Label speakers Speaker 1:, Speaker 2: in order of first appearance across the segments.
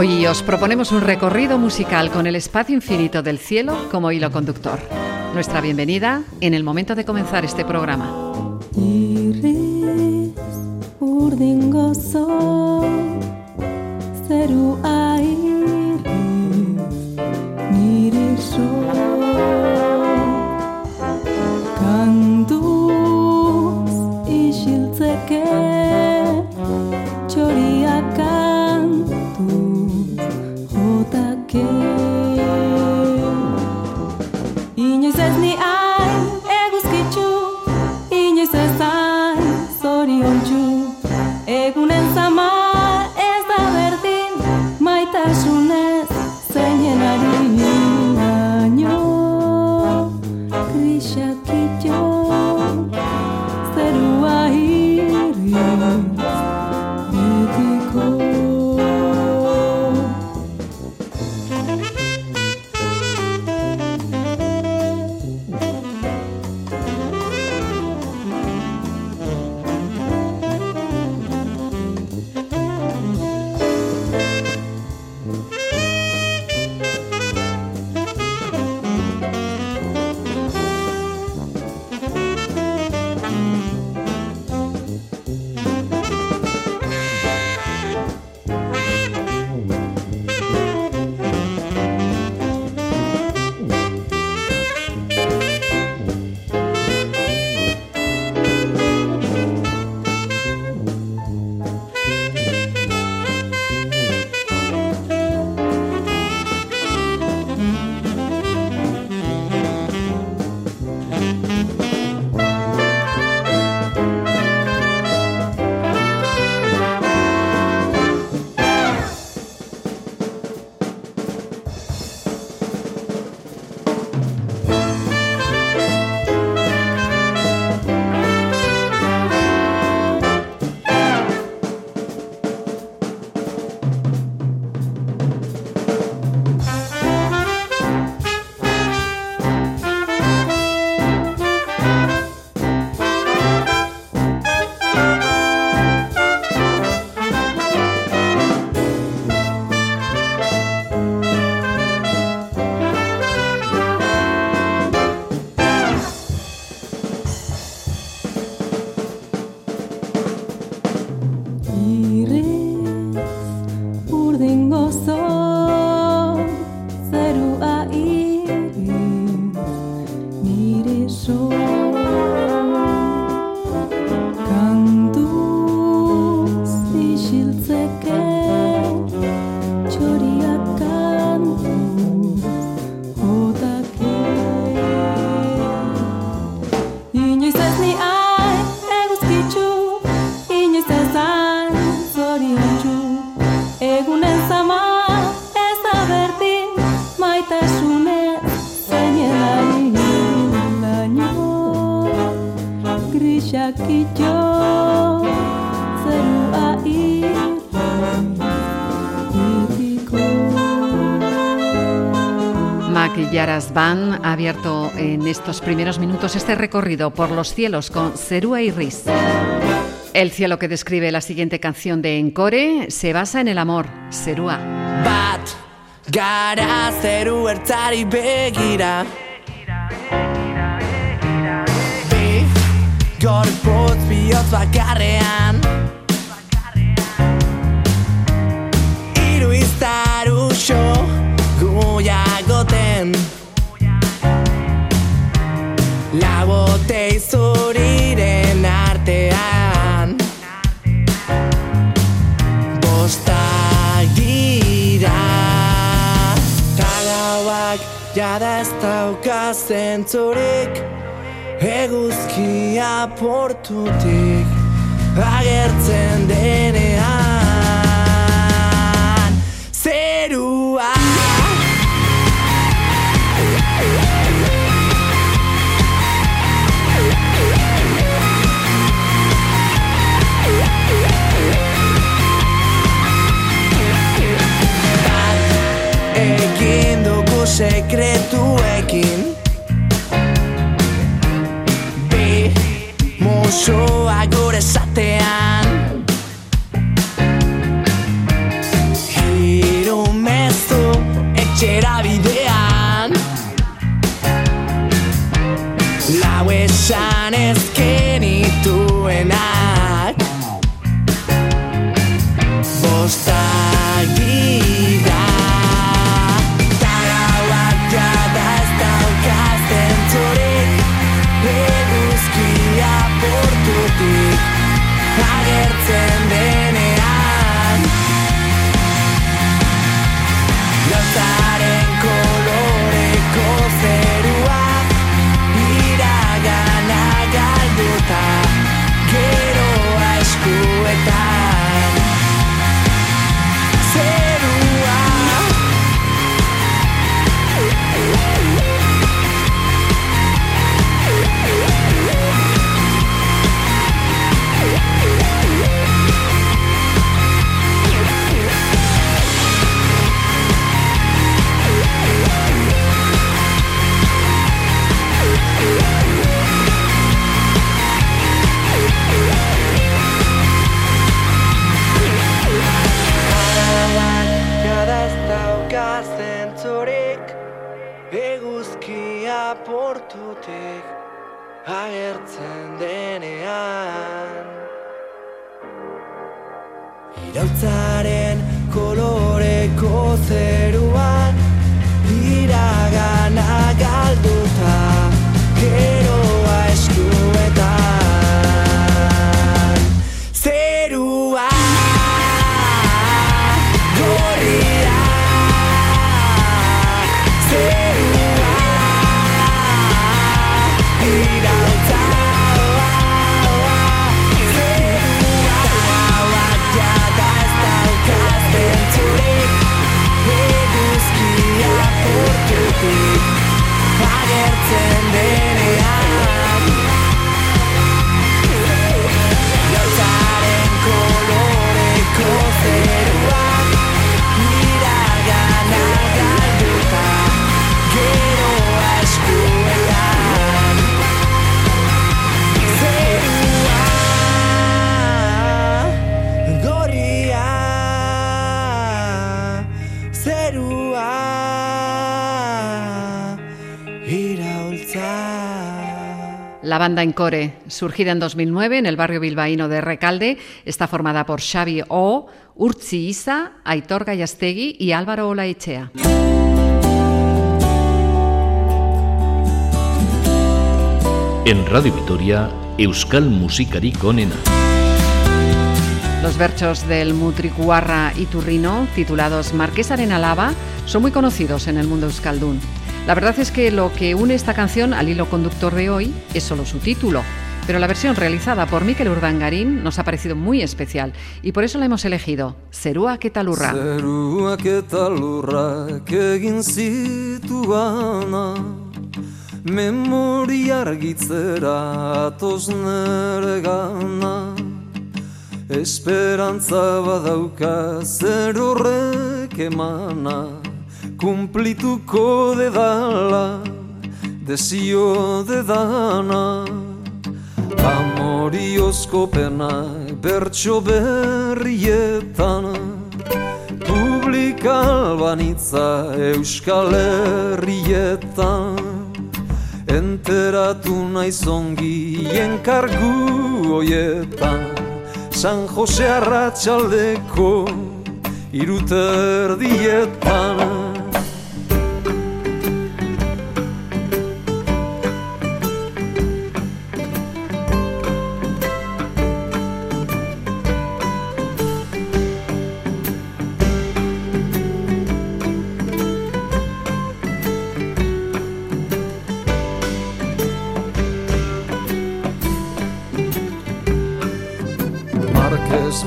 Speaker 1: Hoy os proponemos un recorrido musical con el espacio infinito del cielo como hilo conductor. Nuestra bienvenida en el momento de comenzar este programa. Van ha abierto en estos primeros minutos este recorrido por los cielos con Serúa y Riz. El cielo que describe la siguiente canción de Encore se basa en el amor, Serúa.
Speaker 2: Bat, gara zeru ertzari begira zurik Eguzkia portutik Agertzen denean eguzkia portutik agertzen denean. Irautzaren koloreko zeru
Speaker 3: La banda Encore, surgida en 2009 en el barrio bilbaíno de Recalde, está formada por Xavi O, Urtzi Isa, Aitor Gallastegui y Álvaro Olaechea.
Speaker 4: En Radio Vitoria, Euskal Musikarik onena.
Speaker 3: Los versos del Mutricuarra y Turrino, titulados Marquesa de Nalava, son muy conocidos en el mundo euskaldún. La verdad es que lo que une esta canción al hilo conductor de hoy es solo su título, pero la versión realizada por Mikel Urdangarín nos ha parecido muy especial y por eso la hemos elegido, Serúa Ketalurra.
Speaker 5: Zeruak eta lurrak egin zituana Memoria argitzera atoz nere Esperantza Kumplituko dedala desio dedana Amoriozko penak bertso berrietan. Publikal banitza Euskal Herrietan Enteratu naiz ongi enkargu hoietan San Jose Arratxaldeko iruterdietan Marquez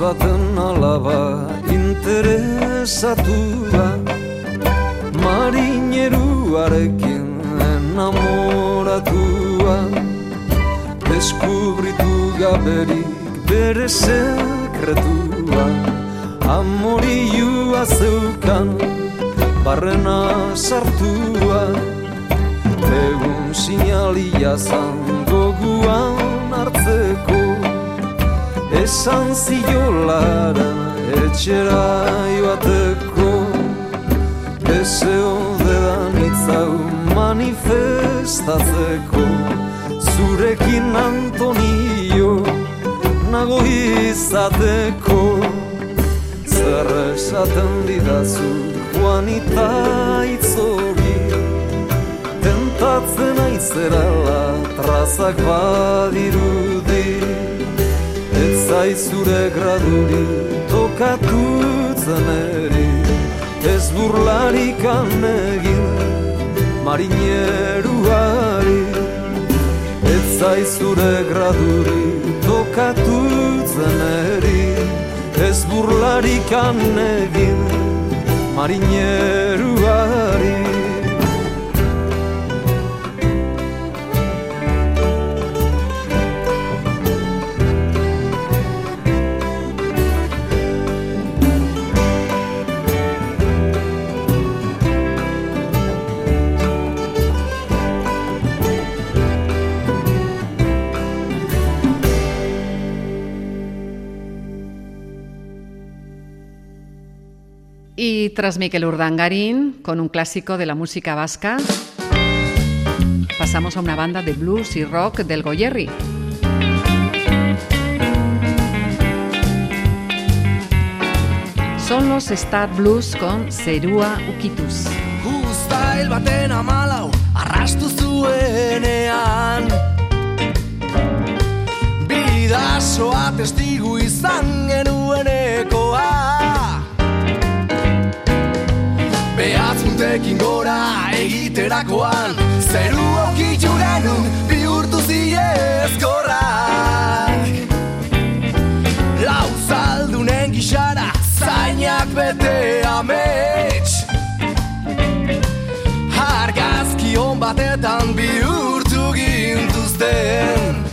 Speaker 5: baten alaba interesatu da Marineruarekin enamoratua. Deskubritu gaberik bere sekretua. Amorioa zeukan barrena sartua. Egun sinalia zango guan hartzeko Esan ziolara etxera joateko Deseo dedan itzau manifestatzeko Zurekin Antonio nago izateko Zer esaten didazu Juanita itzori Tentatzen aizerala trazak badirudi Ez zaizure graduri tokatutzen eri Ez burlarik egin marineruari Ez zaizure graduri tokatutzen eri Ez burlarik egin marineruari
Speaker 3: Y tras Miquel Urdangarín, con un clásico de la música vasca, pasamos a una banda de blues y rock del Goyerri. Son los Star Blues con Serua Ukitus.
Speaker 6: Uztail baten amalau arrastu zuenean Bidasoa testigu izan genuenekoa Behatzuntekin gora egiterakoan. Zeru okitu genuen bihurtu ziezkorrak Lau zaldunen gixara zainak bete amets. Argazki hon batetan bihurtu gintuzten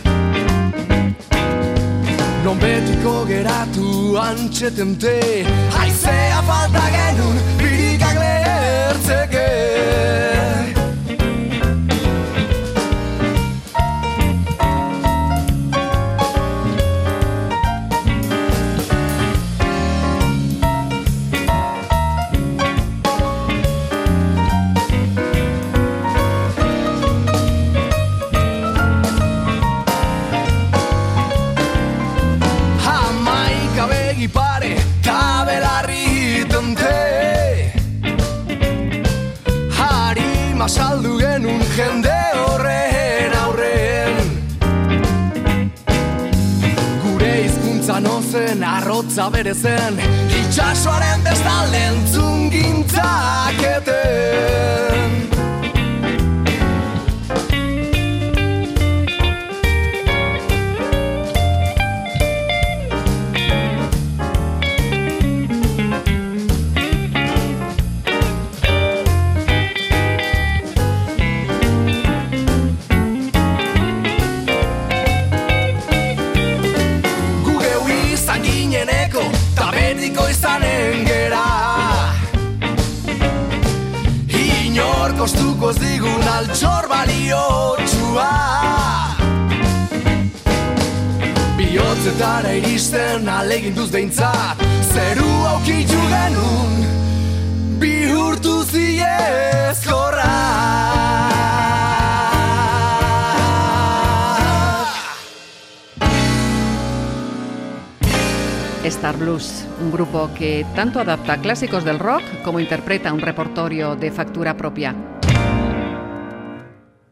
Speaker 6: Non betiko geratu antxetente Haizea falta genuen birikak lehertzeke arrotza bere zen Itxasoaren bestalde entzun
Speaker 3: Star Blues, un grupo que tanto adapta clásicos del rock como interpreta un repertorio de factura propia.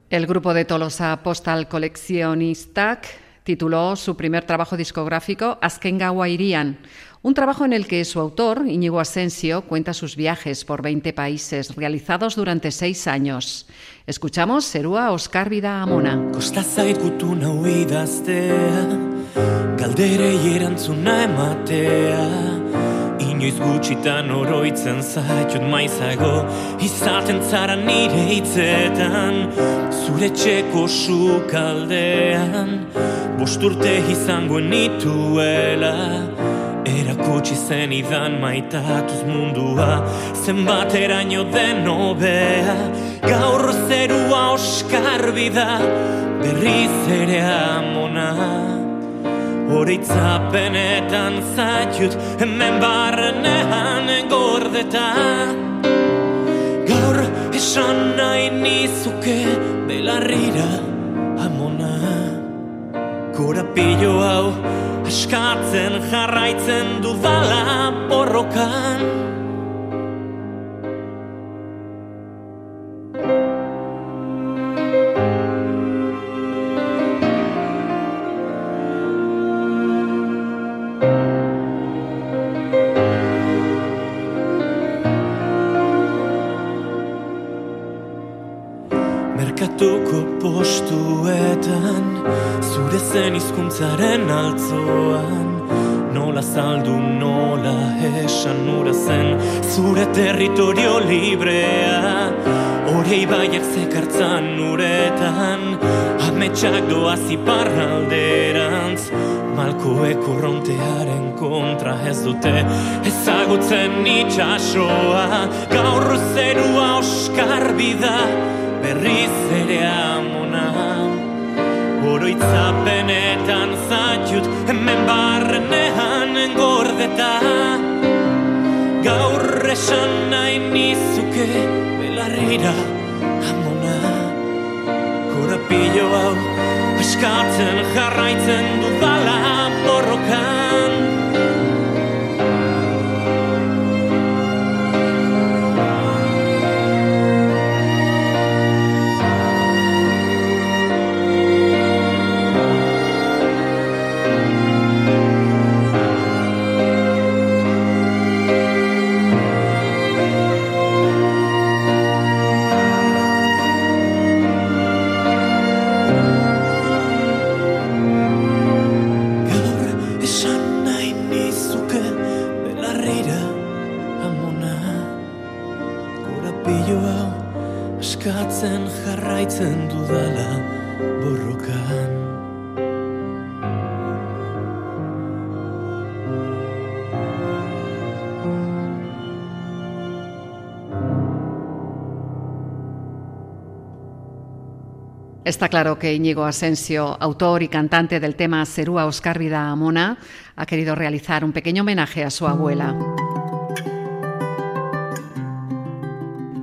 Speaker 3: El grupo de Tolosa Postal Collectionistak tituló su primer trabajo discográfico Askengawa Irian, un trabajo en el que su autor, Íñigo Asensio, cuenta sus viajes por 20 países realizados durante seis años. Escuchamos Serua Oscar Vida Amona.
Speaker 7: Inoiz gutxitan oroitzen zaitut maizago Izaten zara nire hitzetan Zure txeko sukaldean Bosturte izangoen nituela Erakutsi zen idan maitatuz mundua Zenbateraino den hobea. Gaur zerua oskarbi da Berriz ere amona Horitzapenetan zaitut Hemen barrenean gordeta Gaur esan nahi nizuke Belarrira amona. Korapillo hau askatzen jarraitzen dudala borrokan hizkuntzaren altzoan Nola saldu, nola esan ura zen Zure territorio librea. Hore ibaiak zekartzan uretan Ametsak doaz iparralderantz Malkoek urrontearen kontra ez dute Ezagutzen itxasoa Gaur zerua oskarbi da Berriz ere Oroitzapenetan zaitut Hemen barrenean gordeta Gaur esan nahi nizuke Belarrira amona. Korapillo hau Eskatzen jarraitzen dudala borrokan
Speaker 3: Está claro que Íñigo Asensio, autor y cantante del tema Serúa Oscar Vida Amona, ha querido realizar un pequeño homenaje a su abuela.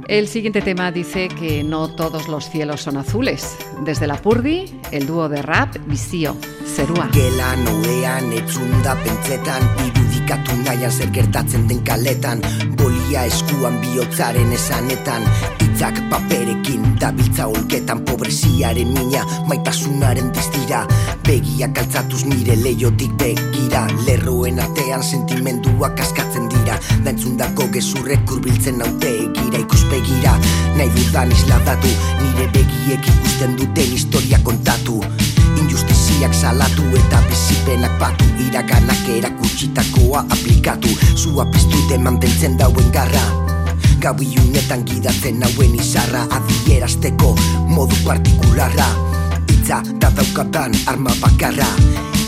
Speaker 3: El siguiente tema dice que no todos los cielos son azules. Desde la Purdi, el dúo de rap Visio, Serúa.
Speaker 8: Gela noean etzunda pentsetan Irudikatu nahian zer gertatzen den kaletan. Bolia eskuan bihotzaren esanetan. Itzak paperekin dabiltza olketan Pobreziaren mina maitasunaren diztira Begiak altzatuz nire leiotik begira. Lerroen artean sentimenduak askatzen dira. Dantzundako gezurrek kurbiltzen naute egira Ikuspegira nahi dudan isladatu Nire begiek ikusten duten historia kontatu. Injustiziak salatu eta bizipenak batu. Iraganak erakutsitakoa aplikatu. Zua piztute mantentzen dauen garra. Gau iunetan gidatzen hauen izarra Adierazteko modu partikularra. Itza da daukatan arma bakarra.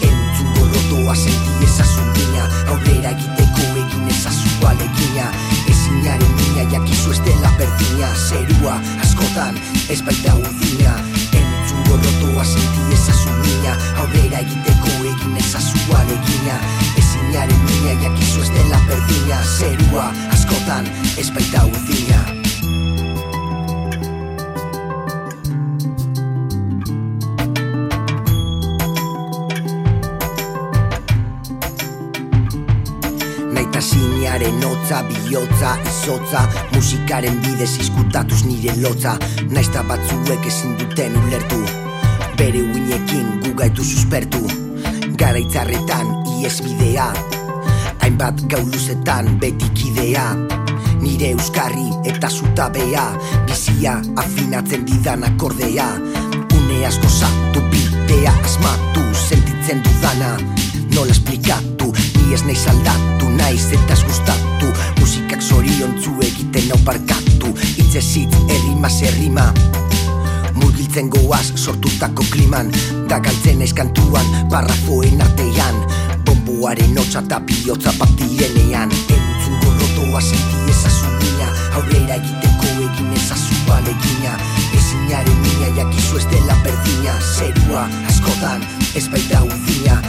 Speaker 8: Entzun gorrotoa senti ezazun mina Aurrera egiteko egin ezazu alegina Ezinaren mina jakizu ez dela berdina Zerua askotan ez baita udina Entzun gorrotoa senti ezazun mina Aurrera egiteko egin ezazu alegina Ezinaren mina jakizu ez dela berdina Zerua askotan ez baita udina Naitasinaren hotza, bihotza, izotza. Musikaren bidez izkutatuz nire lotza. Naizta batzuek ezin duten ulertu. Bere uinekin gugaitu suspertu. Garaitzarretan ies bidea. Hainbat gauluzetan betik idea Nire euskarri eta zutabea. Bizia afinatzen didan akordea. Une asko zatu bidea asmatu Sentitzen dudana. Nola esplikatu Ni ez naiz aldatu naiz eta gustatu. Musikak zoriontzu egiten hau barkatu. Itzez hitz errima zerrima Murgiltzen goaz sortutako kliman. Da galtzen naiz kantuan parrafoen artean. Bomboaren hotza eta bihotza bat direnean Entzun gorrotoa senti ezazu mina Aurrera egiteko egin ezazu alegina Ezinaren mina jakizu ez dela berdina. Zerua askotan ez baita udina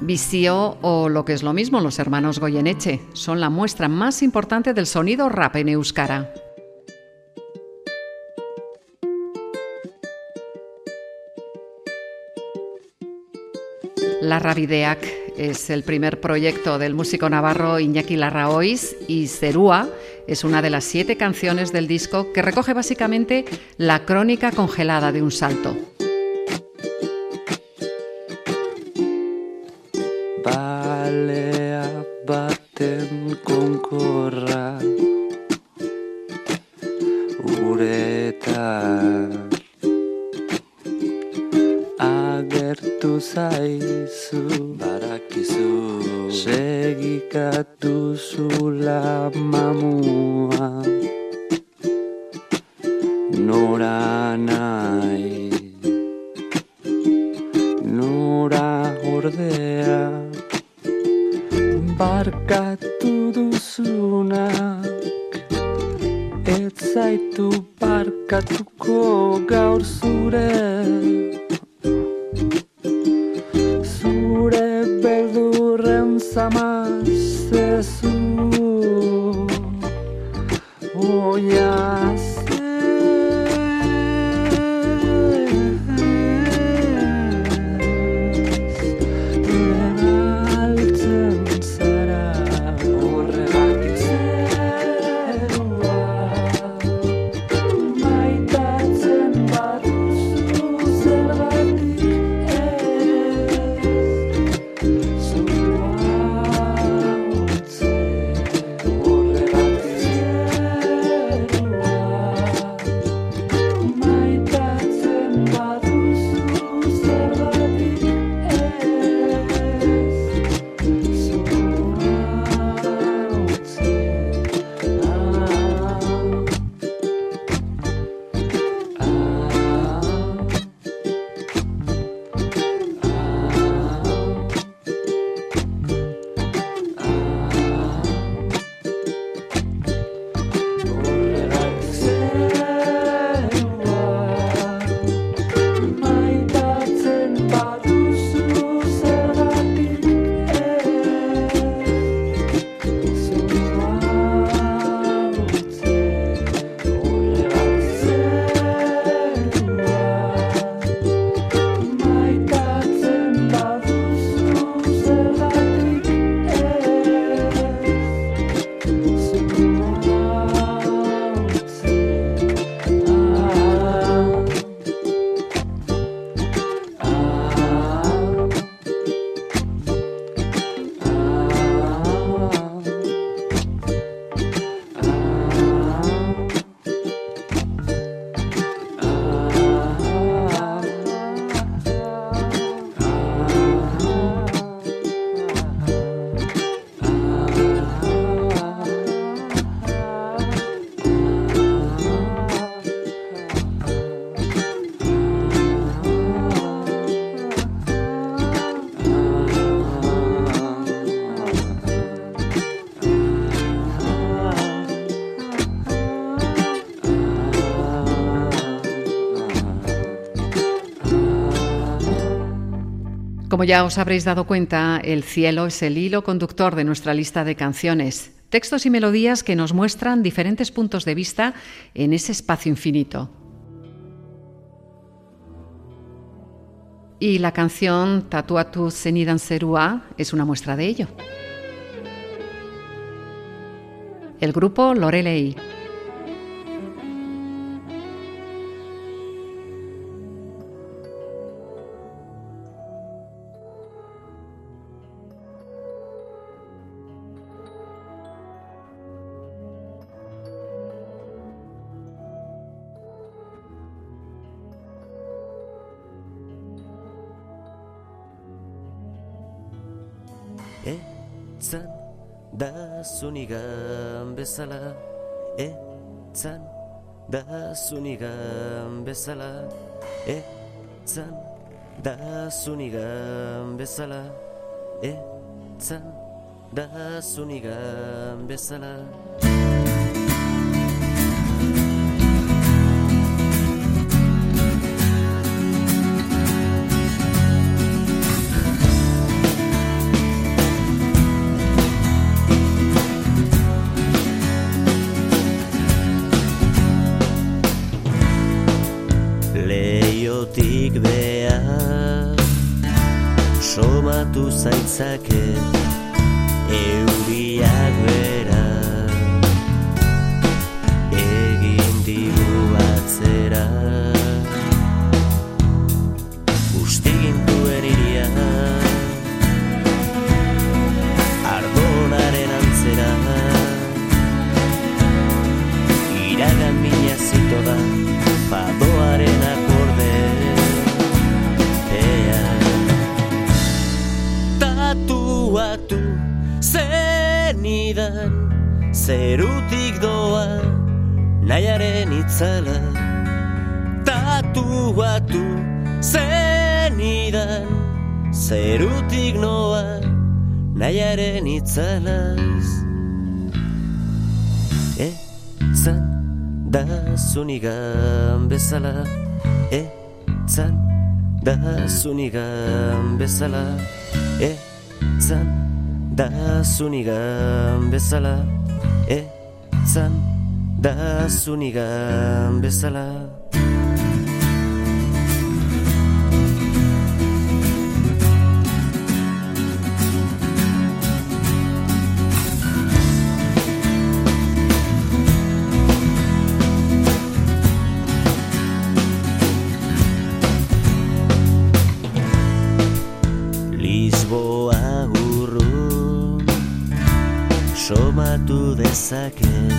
Speaker 3: Vicio o lo que es lo mismo, los hermanos Goyeneche son la muestra más importante del sonido rap en Euskara. La Rabideac es el primer proyecto del músico navarro Iñaki Larraois y Cerúa es una de las siete canciones del disco que recoge básicamente la crónica congelada de un salto.
Speaker 9: Balea baten konkorra Uretan Agertu zaizu
Speaker 10: katusulamamu
Speaker 3: Como ya os habréis dado cuenta, el cielo es el hilo conductor de nuestra lista de canciones, textos y melodías que nos muestran diferentes puntos de vista en ese espacio infinito. Y la canción Tatuatu Zenidan es una muestra de ello. El grupo Lorelei.
Speaker 11: Zunigan bezala Etzan da zunigan bezala Etzan da zunigan bezala Etzan da zunigan bezala Zaitzake Euriak bera. Egin digu atzera. Ustigintuen iria Ardonaren antzera. Iragan mina zito da Zerutik doa Nahiaren itzala. Tatuatu zenidan Zerutik noa Nahiaren itzalaz. Etzan da zunigan bezala Etzan da zunigan bezala Etzan da zunigan bezala Etzan da zunigan bezala Dezaket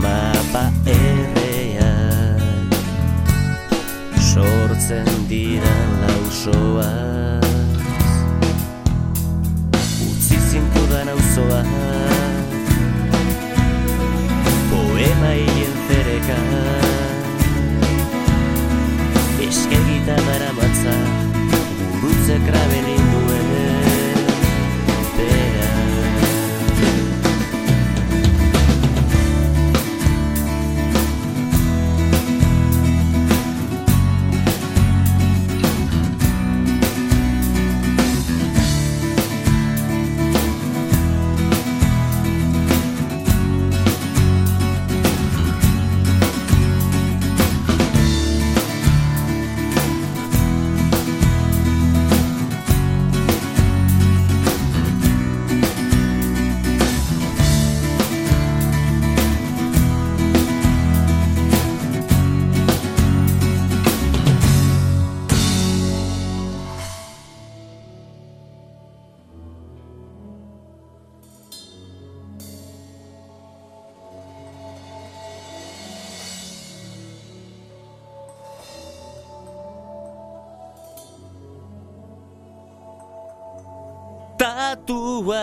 Speaker 11: Mapa erreak. Sortzen dira lausoaz Utzi zintudan auzoa Poema hien zereka Eskegita dara matza Gurutze krabelin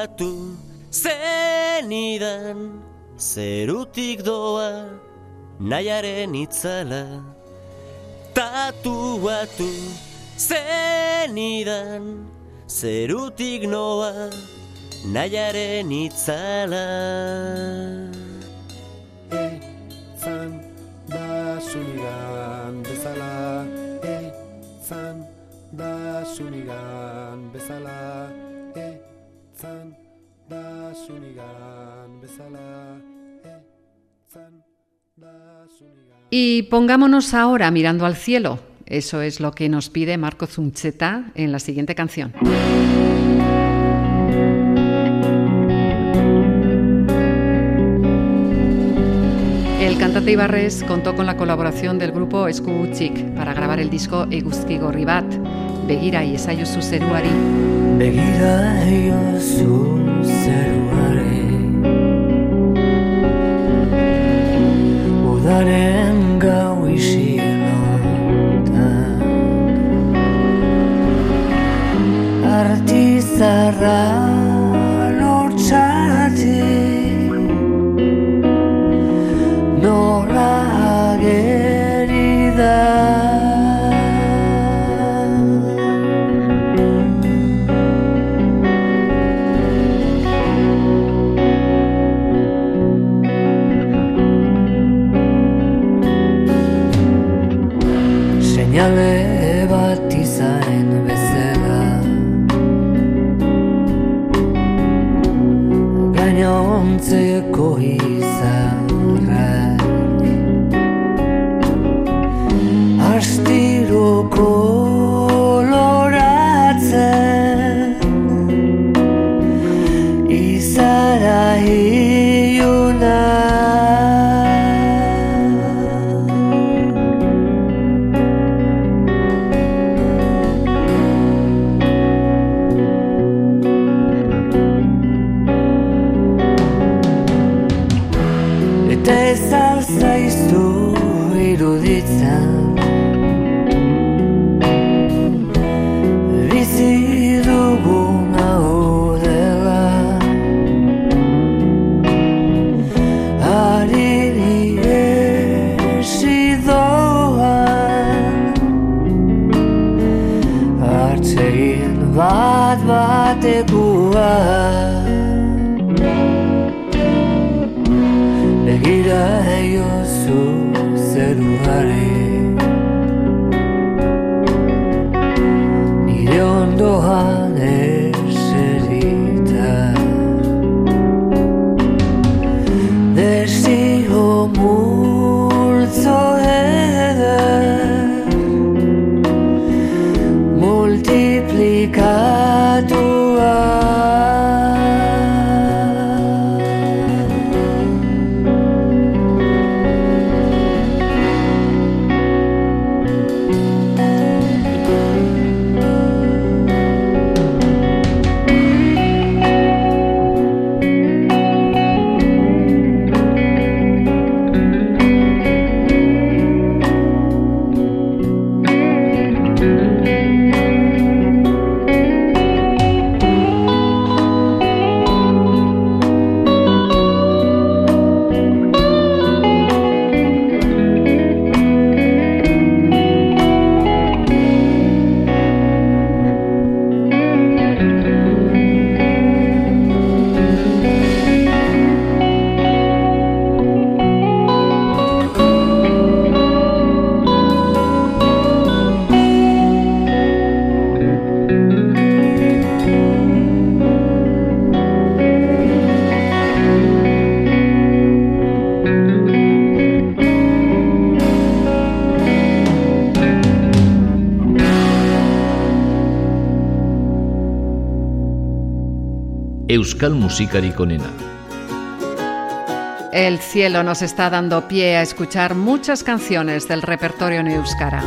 Speaker 11: Tatuatu zenidan Zerutik doa nahiaren itzala. Tatuatu zenidan Zerutik noa nahiaren itzala.
Speaker 12: Etzan da zunigan bezala Etzan da zunigan bezala
Speaker 3: Y pongámonos ahora mirando al cielo. Eso es lo que nos pide Marco Zuncheta en la siguiente canción. El cantante Ibarres contó con la colaboración del grupo Esku para grabar el disco Eguzki Gorri Bat, Begira y Esaiozu Zeruari.
Speaker 13: Begira Udaren gau isilotan Artizarra Gainontzeko izarrak
Speaker 4: Euskal Musikarik onena.
Speaker 3: El cielo nos está dando pie a escuchar muchas canciones del repertorio en euskara.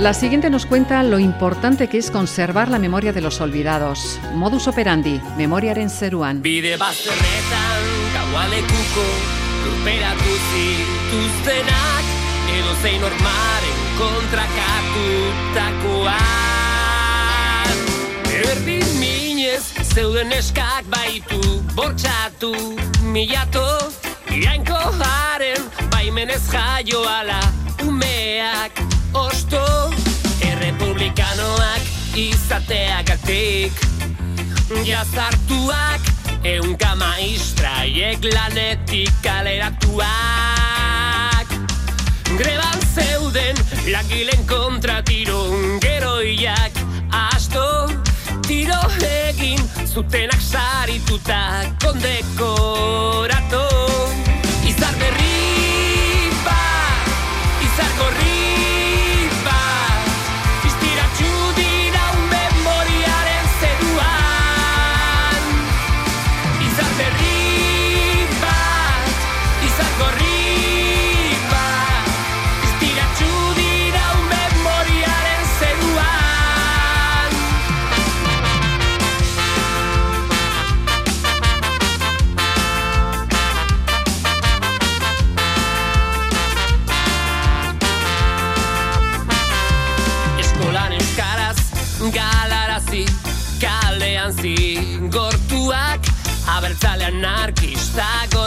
Speaker 3: La siguiente nos cuenta lo importante que es conservar la memoria de los olvidados. Modus operandi, memoriaren zeruan.
Speaker 14: Bide bazterretan, gaualekuko, lurperatu zituztenak, edo zein normaren kontrakatutakoak. Erdin minez, zeuden eskak baitu, bortxatu, milatu, irainko jaren, baimenez jaioala, umeak, osto, errepublikanoak izateagatik. Jazartuak, eunka maestraiek lanetik kaleratuak. Greban zeuden, lagilen kontra tiro, geroiak, asto, tiro egin, zutenak sarituta, kondekoratu.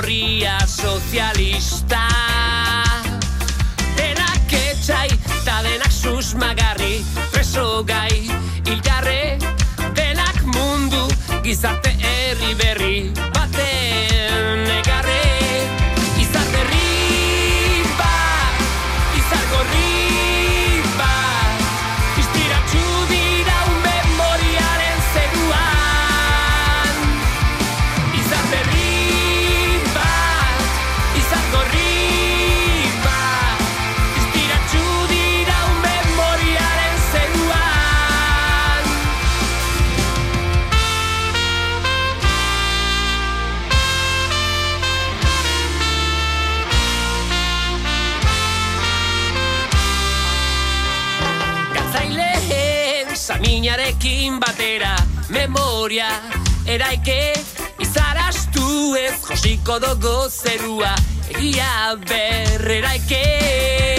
Speaker 14: Gorria sozialista. Denak etxai eta denak susmagarri preso gai hilgarre denak mundu gizarte herri berri eraike izarastu ez josiko dogo zerua egia berreraike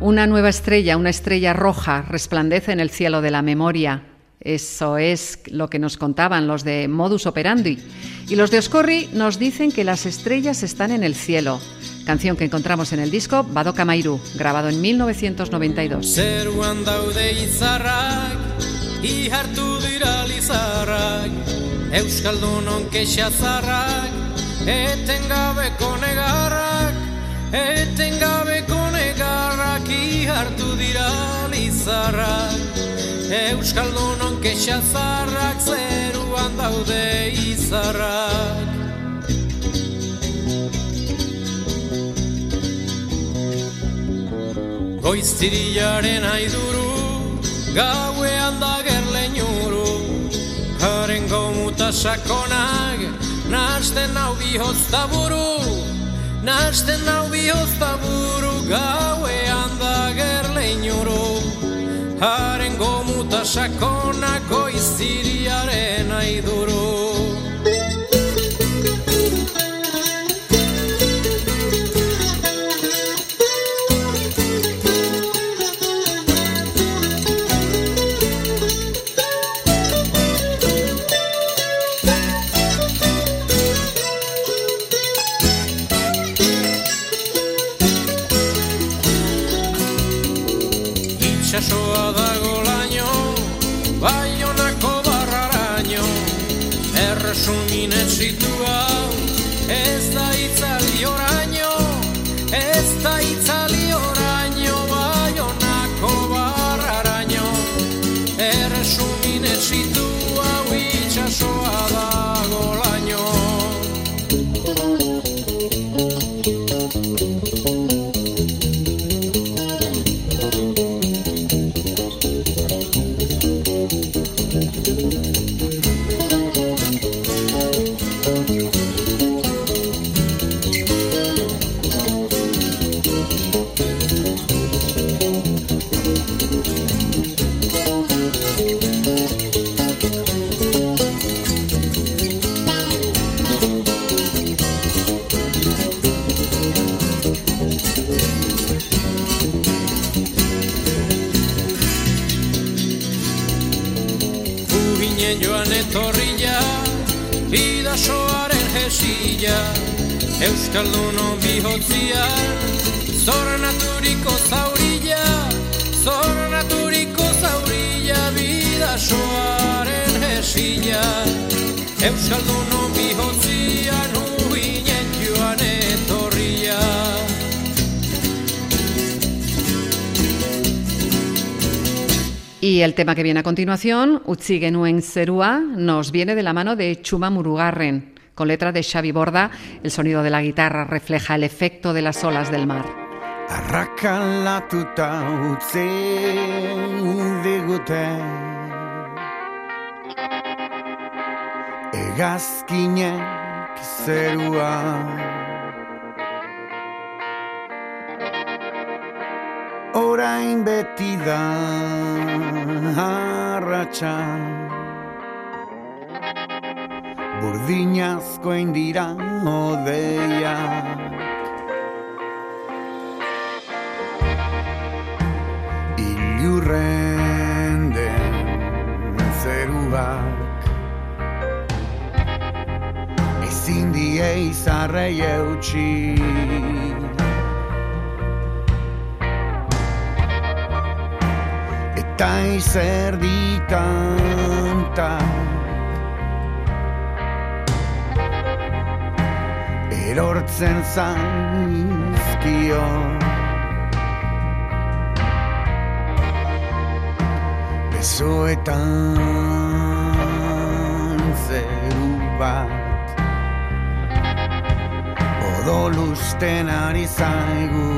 Speaker 3: Una nueva estrella, una estrella roja, resplandece en el cielo de la memoria. Eso es lo que nos contaban los de Modus Operandi. Y los de Oscorri nos dicen que las estrellas están en el cielo. Canción que encontramos en el disco Badoka Mairu, grabado en 1992.
Speaker 15: Etengabeko negarrak, etengabeko negarrak, ihartu dira lizarrak, Euskaldunon kexazarrak, zeruan daude izarrak. Goiztiriaren aiduru, gauean da gerleinuru, haren gomuta sakonak, nasten hau bihozta buru, nasten hau bihozta buru, gauean da gerleinuru, haren gomuta sakonak, goiztiriaren aiduru. Euskalduno bihotzia Zor naturiko zaurilla Zor naturiko zaurilla Bidasoaren jesila Euskalduno bihotzia Uginen joan etorria
Speaker 3: Y el tema que viene a continuación, Utzi genuen nos viene de la mano de Chuma Murugarren. Con letra de Xavi Borda, el sonido de la guitarra refleja el efecto de las olas del mar.
Speaker 16: Orain beti Burdinazko indira odeiak Ilurren den zeruak Ezin die izarrei eutxi. Eta izer ditantak Erortzen zaizkion Besoetan zeru bat. Odolusten ari zaigu.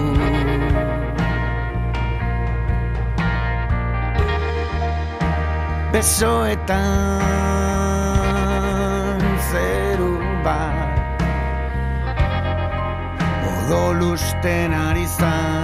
Speaker 16: Besoetan Odolusten ari zaigu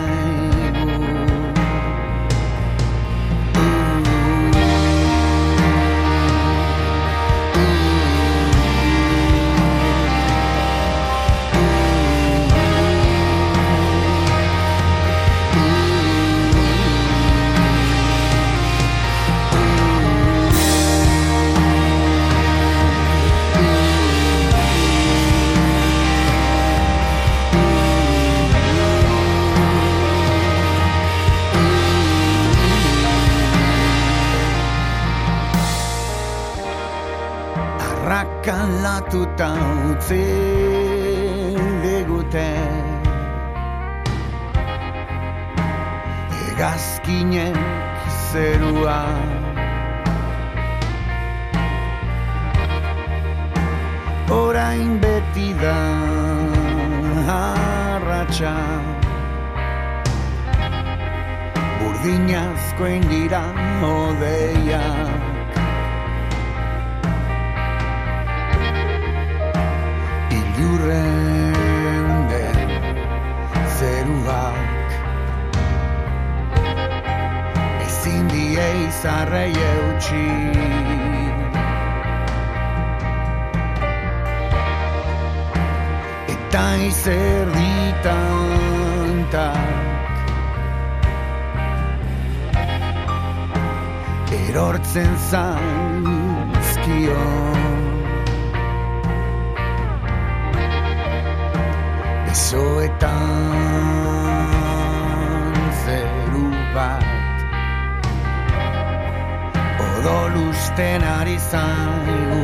Speaker 16: odolusten ari zaigu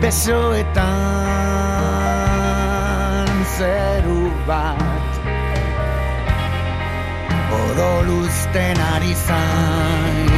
Speaker 16: Besoetan zeru bat Odoluzten ari zaigu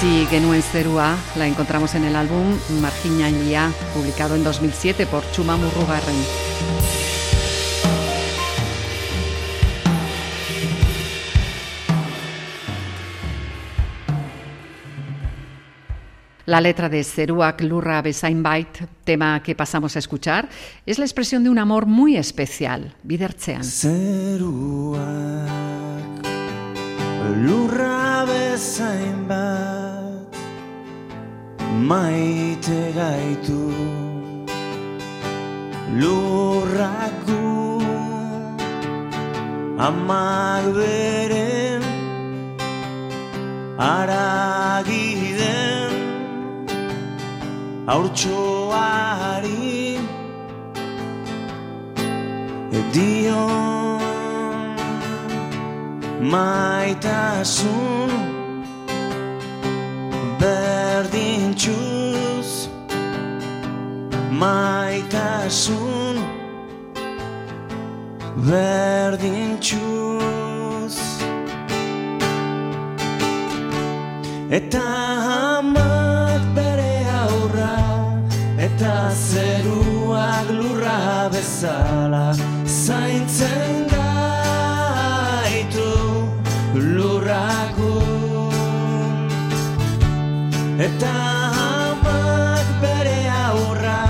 Speaker 17: Utzi genuen zerua la encontramos en el álbum Marginalia, publicado en 2007 por Chuma Murrugarren. La letra de Zeruak Lurra Besain Bait, tema que pasamos a escuchar, es la expresión de un amor muy especial, bidertzean.
Speaker 3: Lurra bezain bat maite gaitu. Lurrak gu amak beren aragiden haurtxoari dion maitasun berdintxuz maitasun berdintxuz eta amak bere aurra eta zeruak lurra bezala zaintzen eta amak bere aurra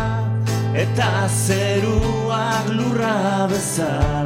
Speaker 3: eta zeruak lurra bezala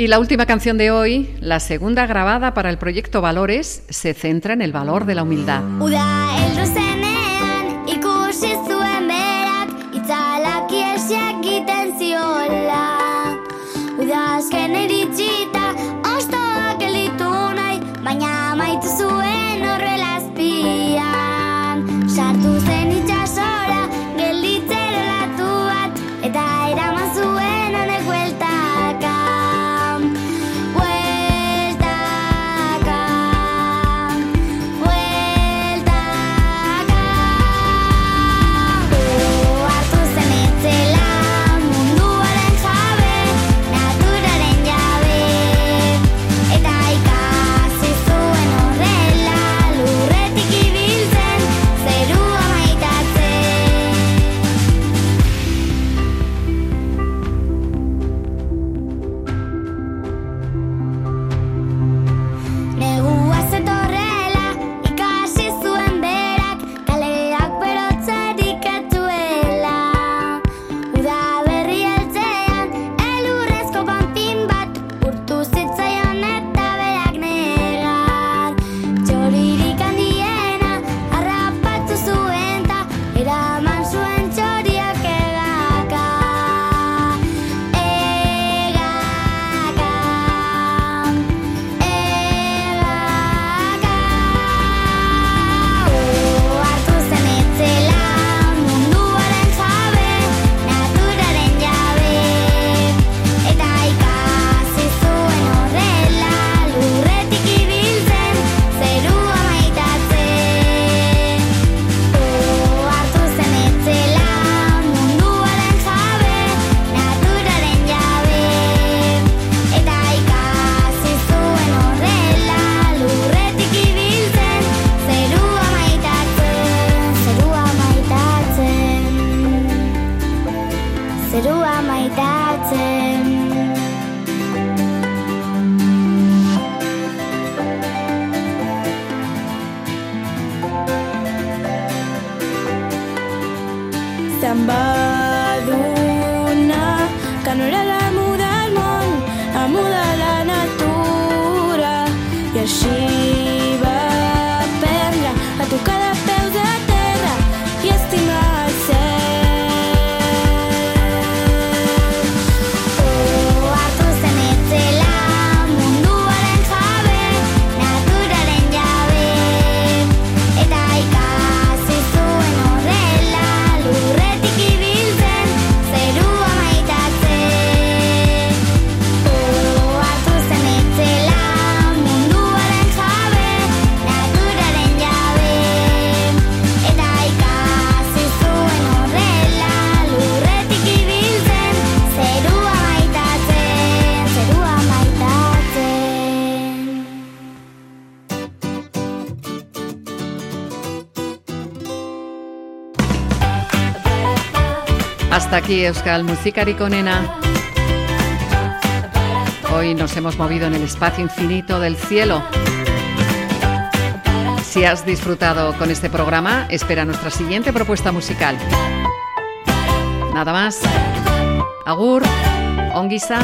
Speaker 17: Y la última canción de hoy, la segunda grabada para el proyecto Valores, se centra en el valor de la humildad.
Speaker 3: daki euskal musikarik. Hoy nos hemos movido en el espacio infinito del cielo. Si has disfrutado con este programa, espera nuestra siguiente propuesta musical. Nada más. Agur, Onguisa.